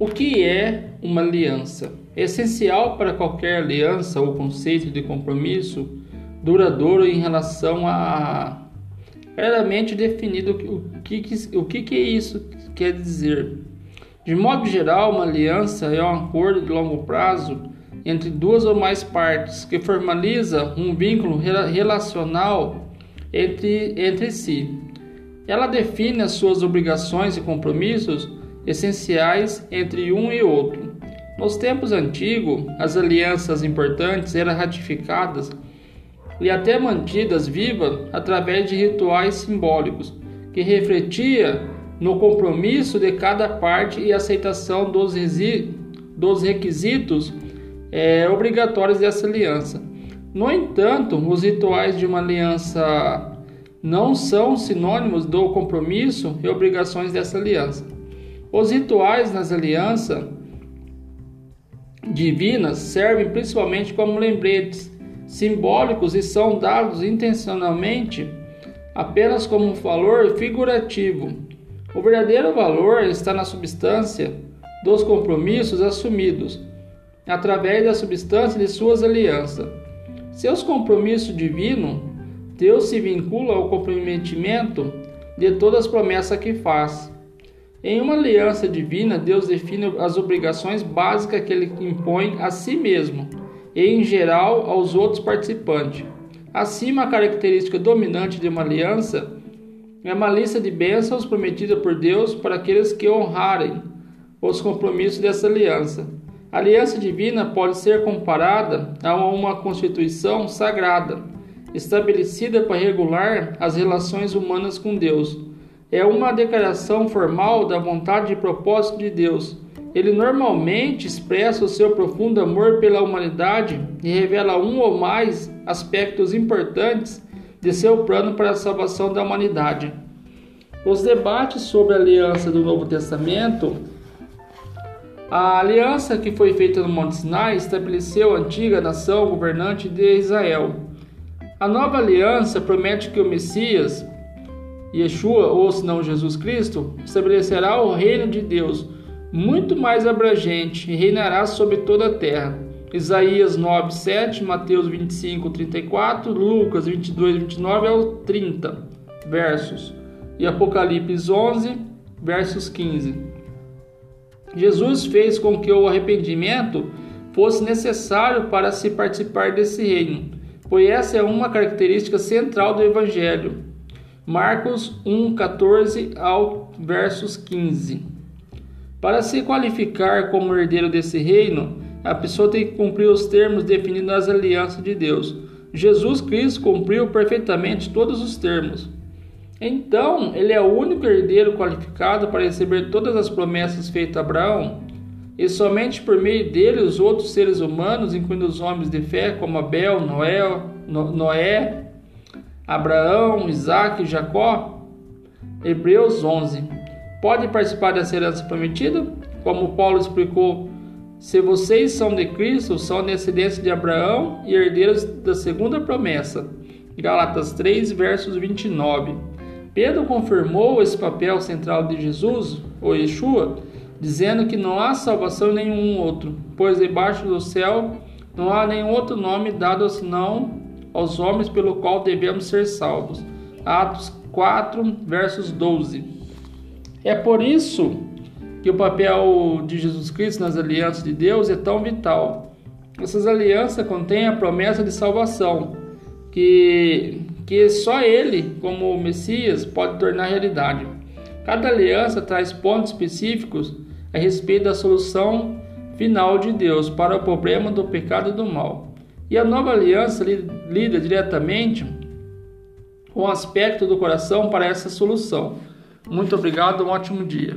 O que é uma aliança? É essencial para qualquer aliança o conceito de compromisso duradouro em relação a claramente definido o que, o que, que isso quer dizer. De modo geral, uma aliança é um acordo de longo prazo entre duas ou mais partes que formaliza um vínculo relacional entre, entre si. Ela define as suas obrigações e compromissos essenciais entre um e outro. Nos tempos antigos, as alianças importantes eram ratificadas e até mantidas vivas através de rituais simbólicos que refletia no compromisso de cada parte e aceitação dos, dos requisitos é, obrigatórios dessa aliança. No entanto, os rituais de uma aliança não são sinônimos do compromisso e obrigações dessa aliança. Os rituais nas alianças divinas servem principalmente como lembretes simbólicos e são dados intencionalmente apenas como um valor figurativo. O verdadeiro valor está na substância dos compromissos assumidos através da substância de suas alianças. Seus compromissos divinos, Deus se vincula ao comprometimento de todas as promessas que faz. Em uma aliança divina, Deus define as obrigações básicas que ele impõe a si mesmo e, em geral, aos outros participantes. Acima, a característica dominante de uma aliança é uma lista de bênçãos prometida por Deus para aqueles que honrarem os compromissos dessa aliança. A aliança divina pode ser comparada a uma constituição sagrada, estabelecida para regular as relações humanas com Deus. É uma declaração formal da vontade e propósito de Deus. Ele normalmente expressa o seu profundo amor pela humanidade e revela um ou mais aspectos importantes de seu plano para a salvação da humanidade. Os debates sobre a aliança do Novo Testamento a aliança que foi feita no Monte Sinai estabeleceu a antiga nação governante de Israel. A nova aliança promete que o Messias, Yeshua, ou se não Jesus Cristo, estabelecerá o reino de Deus muito mais abrangente e reinará sobre toda a terra. Isaías 9, 7, Mateus 25, 34, Lucas 22, 29 ao 30 versos e Apocalipse 11, versos 15. Jesus fez com que o arrependimento fosse necessário para se participar desse reino, pois essa é uma característica central do Evangelho. Marcos 1, 14 ao versos 15. Para se qualificar como herdeiro desse reino, a pessoa tem que cumprir os termos definidos nas alianças de Deus. Jesus Cristo cumpriu perfeitamente todos os termos. Então, ele é o único herdeiro qualificado para receber todas as promessas feitas a Abraão, e somente por meio dele os outros seres humanos, incluindo os homens de fé, como Abel, Noé, Noé Abraão, Isaac Jacó. Hebreus 11. Podem participar dessa herança prometida? Como Paulo explicou, se vocês são de Cristo, são descendentes de Abraão e herdeiros da segunda promessa. Galatas 3, versos 29. Pedro confirmou esse papel central de Jesus, ou Yeshua, dizendo que não há salvação em nenhum outro, pois debaixo do céu não há nenhum outro nome dado senão aos homens pelo qual devemos ser salvos. Atos 4, versos 12. É por isso que o papel de Jesus Cristo nas alianças de Deus é tão vital. Essas alianças contêm a promessa de salvação, que que só ele, como Messias, pode tornar realidade. Cada aliança traz pontos específicos a respeito da solução final de Deus para o problema do pecado e do mal. E a nova aliança lida diretamente com o aspecto do coração para essa solução. Muito obrigado, um ótimo dia.